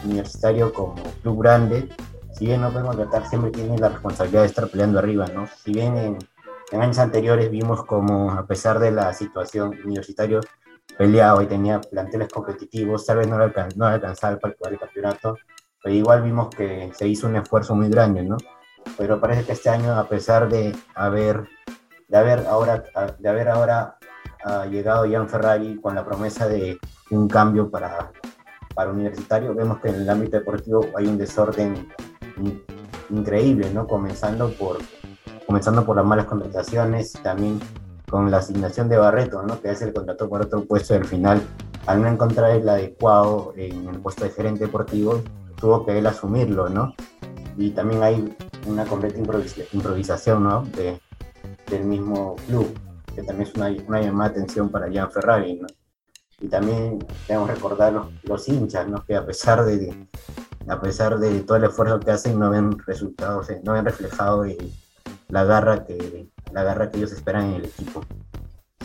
Universitario como club grande, si bien no podemos tratar, siempre tiene la responsabilidad de estar peleando arriba, ¿no? Si bien en, años anteriores vimos como, a pesar de la situación, Universitario peleaba y tenía planteles competitivos, tal vez no, alcanz, no alcanzaba para el campeonato, pero igual vimos que se hizo un esfuerzo muy grande, ¿no? Pero parece que este año, a pesar de haber, de haber ahora, de haber ahora uh, llegado Jan Ferrari con la promesa de un cambio para para universitario, vemos que en el ámbito deportivo hay un desorden increíble, ¿no? Comenzando por, comenzando por las malas contrataciones, también con la asignación de Barreto, ¿no? Que es el contrato por otro puesto y al final, al no encontrar el adecuado en el puesto de gerente deportivo, tuvo que él asumirlo, ¿no? Y también hay una completa improvisación, ¿no? De, del mismo club, que también es una, una llamada de atención para Jan Ferrari, ¿no? Y también debemos recordar los, los hinchas, ¿no? que a pesar de, a pesar de todo el esfuerzo que hacen, no ven resultados, no ven reflejado la garra que la garra que ellos esperan en el equipo.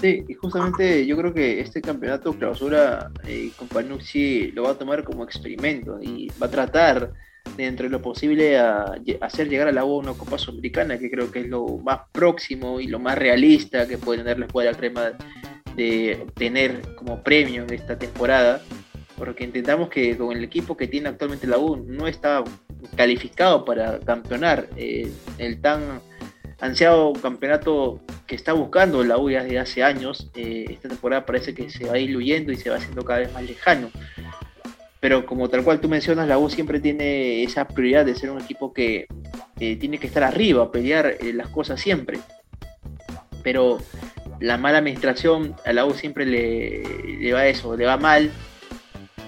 Sí, y justamente yo creo que este campeonato clausura eh, con Panucci lo va a tomar como experimento y va a tratar dentro de lo posible a, hacer llegar a la U una Copa Sudamericana, que creo que es lo más próximo y lo más realista que puede tener la escuadra crema de obtener como premio en esta temporada, porque intentamos que con el equipo que tiene actualmente la U no está calificado para campeonar. Eh, el tan ansiado campeonato que está buscando la U desde hace años, eh, esta temporada parece que se va diluyendo y se va haciendo cada vez más lejano. Pero como tal cual tú mencionas, la U siempre tiene esa prioridad de ser un equipo que eh, tiene que estar arriba, pelear las cosas siempre. Pero la mala administración a la U siempre le, va eso, le va mal.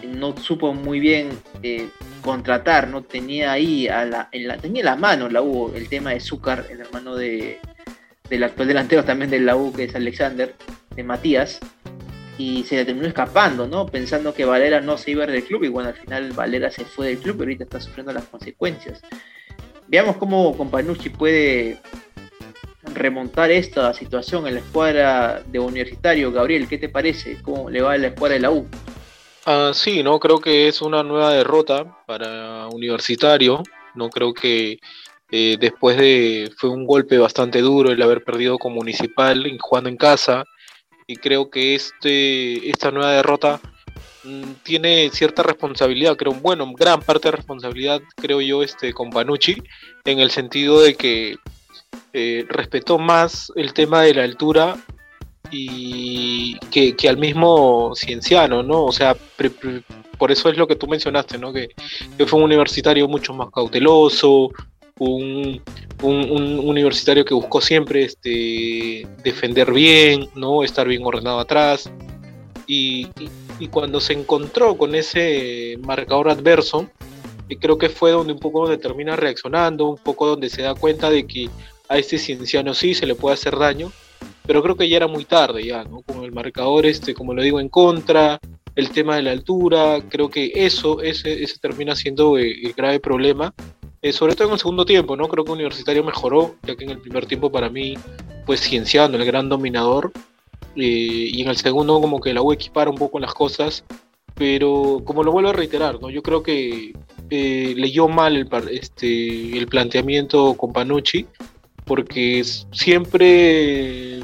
No supo muy bien eh, contratar, no tenía ahí a la, en la, tenía la mano la U el tema de Zúcar, el hermano de, del actual delantero también de la U, que es Alexander, de Matías, y se le terminó escapando, ¿no? Pensando que Valera no se iba del club, y bueno, al final Valera se fue del club y ahorita está sufriendo las consecuencias. Veamos cómo Companucci puede remontar esta situación en la escuadra de Universitario. Gabriel, ¿qué te parece? ¿Cómo le va a la escuadra de la U? Ah, sí, no creo que es una nueva derrota para Universitario. No creo que eh, después de fue un golpe bastante duro el haber perdido con Municipal jugando en casa y creo que este esta nueva derrota mm, tiene cierta responsabilidad, creo, bueno, gran parte de responsabilidad creo yo este con Panucci en el sentido de que eh, respetó más el tema de la altura y que, al mismo cienciano, ¿no? O sea, por eso es lo que tú mencionaste, ¿no? Que, que, fue un universitario mucho más cauteloso, un, universitario que buscó siempre este, defender bien, ¿no? estar bien ordenado atrás. Y, cuando se encontró con ese marcador adverso, creo que fue donde un poco donde termina reaccionando, un poco donde se da cuenta de que a este cienciano sí se le puede hacer daño, pero creo que ya era muy tarde ya, ¿no? Con el marcador, este, como lo digo, en contra, el tema de la altura, creo que eso, ese, ese termina siendo el grave problema eh, sobre todo en el segundo tiempo, ¿no? Creo que Universitario mejoró, ya que en el primer tiempo para mí, pues Cienciano, el gran dominador, eh, y en el segundo como que la U equipara un poco las cosas, pero como lo vuelvo a reiterar, ¿no? Yo creo que eh, leyó mal el, este, el planteamiento con Panucci, porque siempre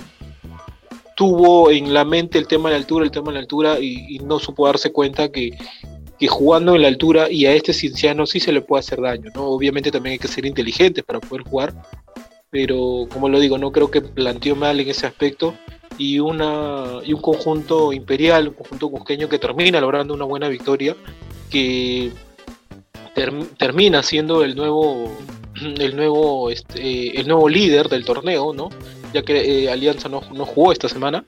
tuvo en la mente el tema de la altura, el tema de la altura, y no supo darse cuenta que que jugando en la altura y a este cienciano sí se le puede hacer daño, ¿no? Obviamente también hay que ser inteligentes para poder jugar, pero como lo digo, no creo que planteó mal en ese aspecto y, una, y un conjunto imperial, un conjunto cusqueño que termina logrando una buena victoria, que termina siendo el nuevo el nuevo este, el nuevo líder del torneo, ¿no? Ya que eh, Alianza no, no jugó esta semana,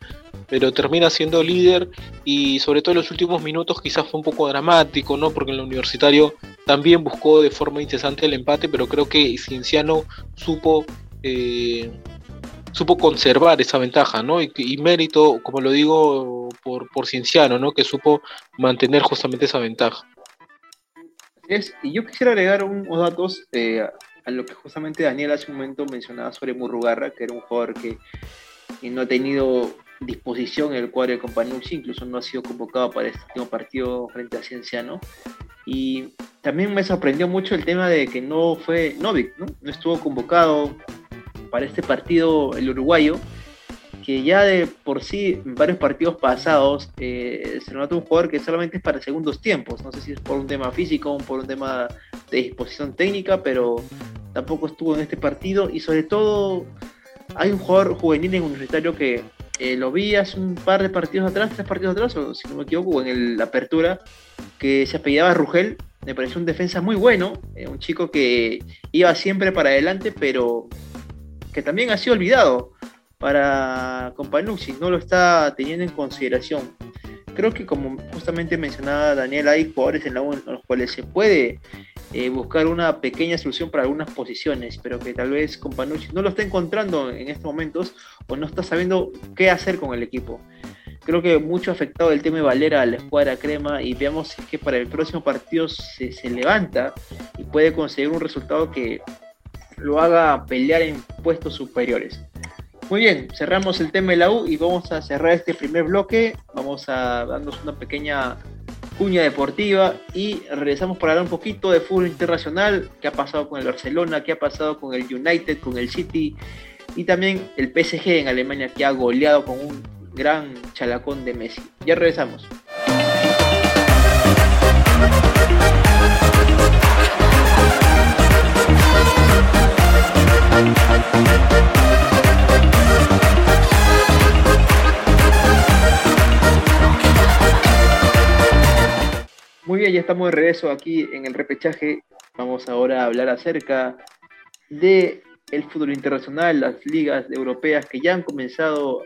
pero termina siendo líder y sobre todo en los últimos minutos quizás fue un poco dramático, ¿no? Porque en el universitario también buscó de forma incesante el empate, pero creo que Cienciano supo, eh, supo conservar esa ventaja, ¿no? Y, mérito, como lo digo, por, por Cienciano, ¿no? Que supo mantener justamente esa ventaja. Y yo quisiera agregar unos datos eh, a lo que justamente Daniel hace un momento mencionaba sobre Murrugarra, que era un jugador que no ha tenido disposición en el cuadro de Companucci, incluso no ha sido convocado para este último partido frente a Cienciano. Y también me sorprendió mucho el tema de que no fue Novik, ¿no? no estuvo convocado para este partido el uruguayo, que ya de por sí en varios partidos pasados eh, se nota un jugador que solamente es para segundos tiempos, no sé si es por un tema físico o por un tema de disposición técnica, pero tampoco estuvo en este partido. Y sobre todo hay un jugador juvenil en universitario que eh, lo vi hace un par de partidos atrás, tres partidos atrás, o si no me equivoco, en la apertura, que se apellidaba Rugel. Me pareció un defensa muy bueno, eh, un chico que iba siempre para adelante, pero que también ha sido olvidado para Companucci, no lo está teniendo en consideración. Creo que como justamente mencionaba Daniel, hay jugadores en, la, en los cuales se puede eh, buscar una pequeña solución para algunas posiciones, pero que tal vez Companucci no lo está encontrando en estos momentos o no está sabiendo qué hacer con el equipo. Creo que mucho ha afectado el tema de Valera a la escuadra crema y veamos si es que para el próximo partido se levanta y puede conseguir un resultado que lo haga pelear en puestos superiores. Muy bien, cerramos el tema de la U y vamos a cerrar este primer bloque. Vamos a darnos una pequeña cuña deportiva y regresamos para hablar un poquito de fútbol internacional, qué ha pasado con el Barcelona, qué ha pasado con el United, con el City y también el PSG en Alemania que ha goleado con un gran chalacón de Messi. Ya regresamos. Ya estamos de regreso aquí en el repechaje. Vamos ahora a hablar acerca de el fútbol internacional, las ligas europeas que ya han comenzado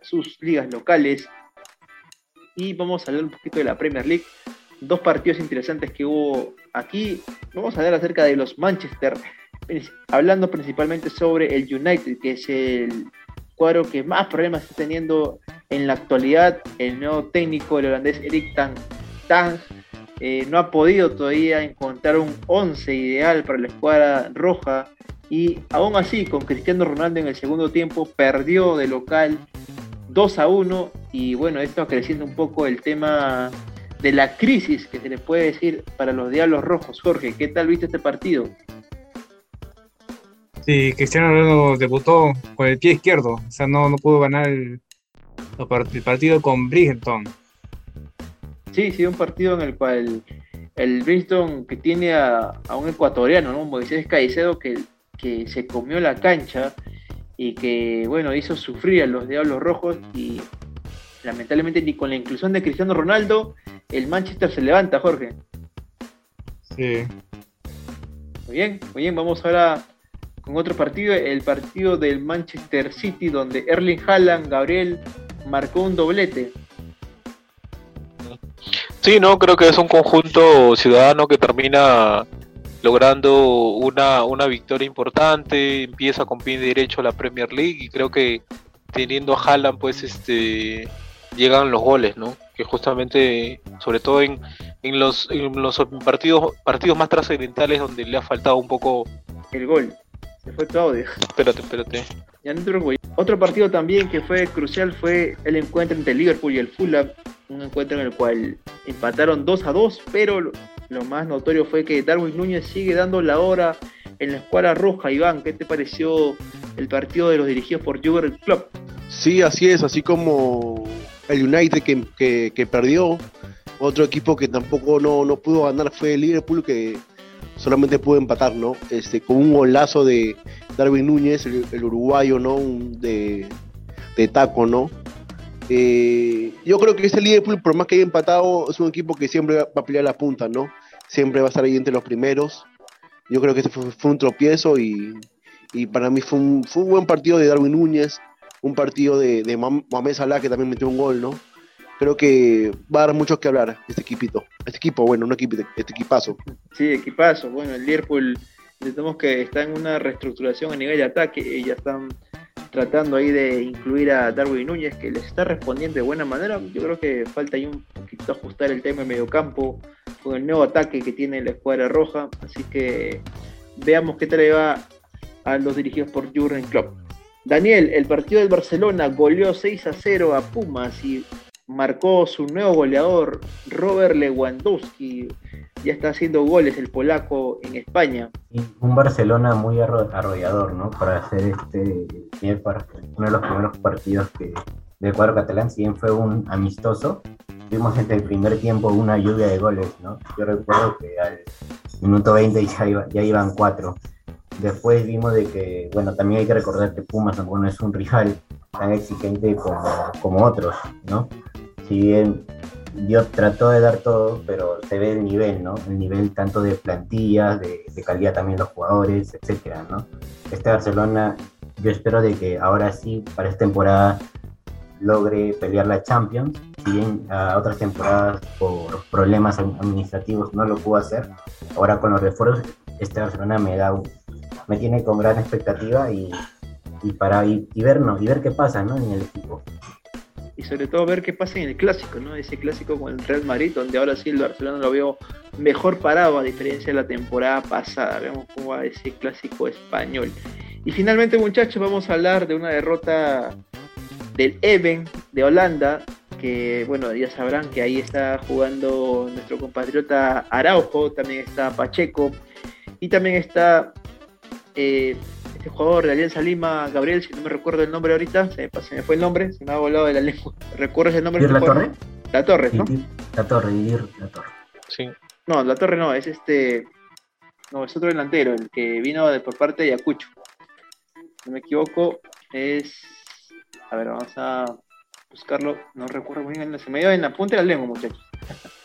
sus ligas locales. Y vamos a hablar un poquito de la Premier League. Dos partidos interesantes que hubo aquí. Vamos a hablar acerca de los Manchester, hablando principalmente sobre el United, que es el cuadro que más problemas está teniendo en la actualidad. El nuevo técnico, el holandés Erik Tang, eh, no ha podido todavía encontrar un 11 ideal para la escuadra roja y aún así con Cristiano Ronaldo en el segundo tiempo perdió de local 2 a 1 y bueno, esto creciendo un poco el tema de la crisis que se le puede decir para los Diablos Rojos. Jorge, ¿qué tal viste este partido? Sí, Cristiano Ronaldo debutó con el pie izquierdo, o sea, no, no pudo ganar el, el partido con Bridgeton. Sí, sí, un partido en el cual el Bridgeton que tiene a, un ecuatoriano, ¿no? Moisés Caicedo, que, que se comió la cancha y que, bueno, hizo sufrir a los Diablos Rojos y lamentablemente ni con la inclusión de Cristiano Ronaldo, el Manchester se levanta, Jorge. Sí. Muy bien, muy bien, vamos ahora con otro partido, el partido del Manchester City, donde Erling Haaland, Gabriel, marcó un doblete. Sí, no, creo que es un conjunto ciudadano que termina logrando una, una victoria importante, empieza con pie derecho a la Premier League y creo que teniendo a Haaland pues este llegan los goles, ¿no? Que justamente, sobre todo en, en los, los partidos, partidos más trascendentales donde le ha faltado un poco el gol. Se fue Claudio. Espérate, espérate. Otro partido también que fue crucial fue el encuentro entre Liverpool y el Fulham. Un encuentro en el cual empataron 2 a 2, pero lo más notorio fue que Darwin Núñez sigue dando la hora en la escuadra roja. Iván, ¿qué te pareció el partido de los dirigidos por Jürgen Klopp? Sí, así es, así como el United que, que, perdió, otro equipo que tampoco no, no, pudo ganar fue el Liverpool que solamente pudo empatar, ¿no? Este, con un golazo de Darwin Núñez, el, uruguayo, ¿no? de, de, taco, ¿no? Eh, yo creo que este Liverpool, por más que haya empatado, es un equipo que siempre va a pelear la punta, ¿no? Siempre va a estar ahí entre los primeros. Yo creo que este fue, un tropiezo y, y, para mí fue un, fue un buen partido de Darwin Núñez, un partido de, de Mohamed Salah que también metió un gol, ¿no? Creo que va a dar mucho que hablar este equipito. Este equipo, bueno, no equipo, este equipazo. Sí, equipazo. Bueno, el Liverpool, entendemos que está en una reestructuración a nivel de ataque y ya están tratando ahí de incluir a Darwin Núñez, que les está respondiendo de buena manera. Yo creo que falta ahí un poquito ajustar el tema de mediocampo con el nuevo ataque que tiene la escuadra roja. Así que veamos qué tal va a los dirigidos por Jurgen Klopp. Daniel, el partido del Barcelona goleó 6 a 0 a Pumas y marcó su nuevo goleador, Robert Lewandowski. Ya está haciendo goles el polaco en España. un Barcelona muy arrollador, ¿no? Para hacer este uno de los primeros partidos que del cuadro catalán, si bien fue un amistoso, tuvimos entre el primer tiempo una lluvia de goles, ¿no? Yo recuerdo que al minuto 20 ya, ya iban cuatro. Después vimos de que, bueno, también hay que recordar que Pumas no es un rival tan exigente como, como otros, ¿no? Si bien Dios trató de dar todo, pero se ve el nivel, ¿no? El nivel tanto de plantillas, de, calidad también de los jugadores, etcétera, ¿no? Este Barcelona, yo espero de que ahora sí, para esta temporada, logre pelear la Champions. Si bien a otras temporadas por problemas administrativos no lo pudo hacer, ahora con los refuerzos, este Barcelona me da, me tiene con gran expectativa y, para y, ver, ¿no? y ver qué pasa, ¿no? En el y sobre todo ver qué pasa en el clásico, ¿no? Ese clásico con el Real Madrid, donde ahora sí el Barcelona lo veo mejor parado a diferencia de la temporada pasada. Vemos cómo va ese clásico español. Y finalmente, muchachos, vamos a hablar de una derrota del Even de Holanda, que bueno, ya sabrán que ahí está jugando nuestro compatriota Araujo, también está Pacheco y también está eh, este jugador de Alianza Lima, Gabriel, si no me recuerdo el nombre ahorita, se me, fue el nombre, se me ha volado de la lengua. ¿Recuerdas el nombre? ¿La Torre? La Torre, ¿no? La Torre, La Torre. Sí. No, La Torre no, es este. No, es otro delantero, el que vino de, por parte de Ayacucho. No me equivoco, es. A ver, vamos a buscarlo. No recuerdo muy bien, se me dio en la punta de la lengua, muchachos.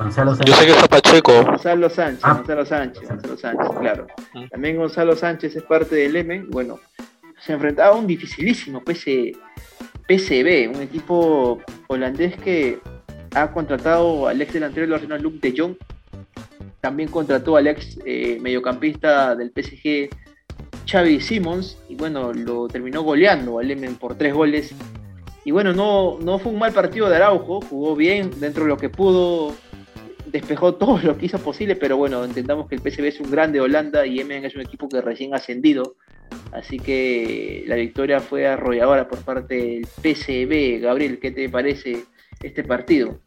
Gonzalo Yo Sánchez. sé que está Pacheco. Gonzalo Sánchez, Ah. Gonzalo Sánchez, Gonzalo Sánchez, claro. Mm. También Gonzalo Sánchez es parte del Emen. Bueno, se enfrentaba a un dificilísimo PS, PSV, un equipo holandés que ha contratado al ex delantero del Arsenal, Luke de Jong. También contrató al ex eh, mediocampista del PSG, Xavi Simons. Y bueno, lo terminó goleando al Emen por tres goles. Y bueno, no, no fue un mal partido de Araujo, jugó bien dentro de lo que pudo, despejó todo lo que hizo posible, pero bueno, entendamos que el PSV es un grande de Holanda y Emen es un equipo que recién ha ascendido, así que la victoria fue arrolladora por parte del PSV. Gabriel, ¿qué te parece este partido?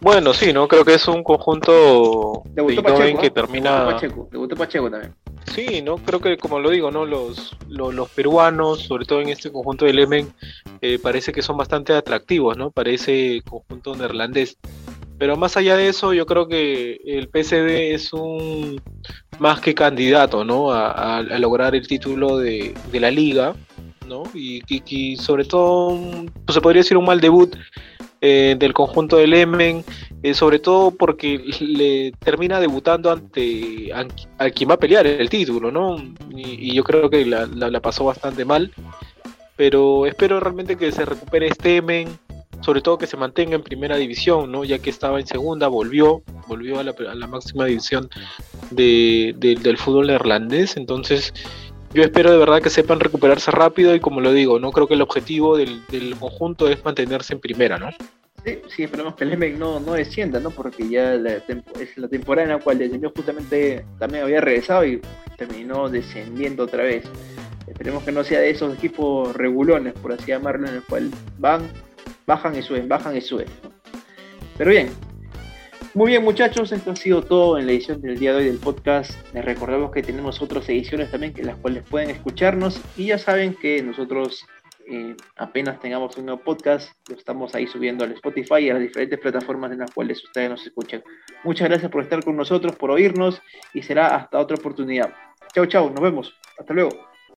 Bueno, sí, ¿no? Creo que es un conjunto de Pacheco, que ¿ah? termina... Pacheco, debutó Pacheco también. Sí, no creo que como lo digo, no los, los, los peruanos, sobre todo en este conjunto del Emen, eh, parece que son bastante atractivos, ¿no? Para ese conjunto neerlandés. Pero más allá de eso, yo creo que el PSV es un más que candidato, ¿no? A, lograr el título de, de la liga, ¿no? Y, y- sobre todo, pues se podría decir un mal debut eh, del conjunto del Emen, eh, sobre todo porque le termina debutando ante a, quien va a pelear el título, ¿no? Y, yo creo que la pasó bastante mal, pero espero realmente que se recupere este Emen, sobre todo que se mantenga en primera división, ¿no? Ya que estaba en segunda, volvió, volvió a la, a la máxima división de- de- del fútbol neerlandés, entonces yo espero de verdad que sepan recuperarse rápido y como lo digo, no creo que el objetivo del, conjunto es mantenerse en primera, ¿no? Sí, sí, esperemos que el Emen no, no descienda, ¿no? Porque ya la es la temporada en la cual descendió justamente también había regresado y terminó descendiendo otra vez. Esperemos que no sea de esos equipos regulones, por así llamarlo, en el cual van, bajan y suben, bajan y suben. Pero bien, muy bien muchachos, esto ha sido todo en la edición del día de hoy del podcast. Les recordamos que tenemos otras ediciones también que las cuales pueden escucharnos y ya saben que nosotros eh, apenas tengamos un nuevo podcast, lo estamos ahí subiendo al Spotify y a las diferentes plataformas en las cuales ustedes nos escuchan. Muchas gracias por estar con nosotros, por oírnos y será hasta otra oportunidad. Chau, chau, nos vemos. Hasta luego.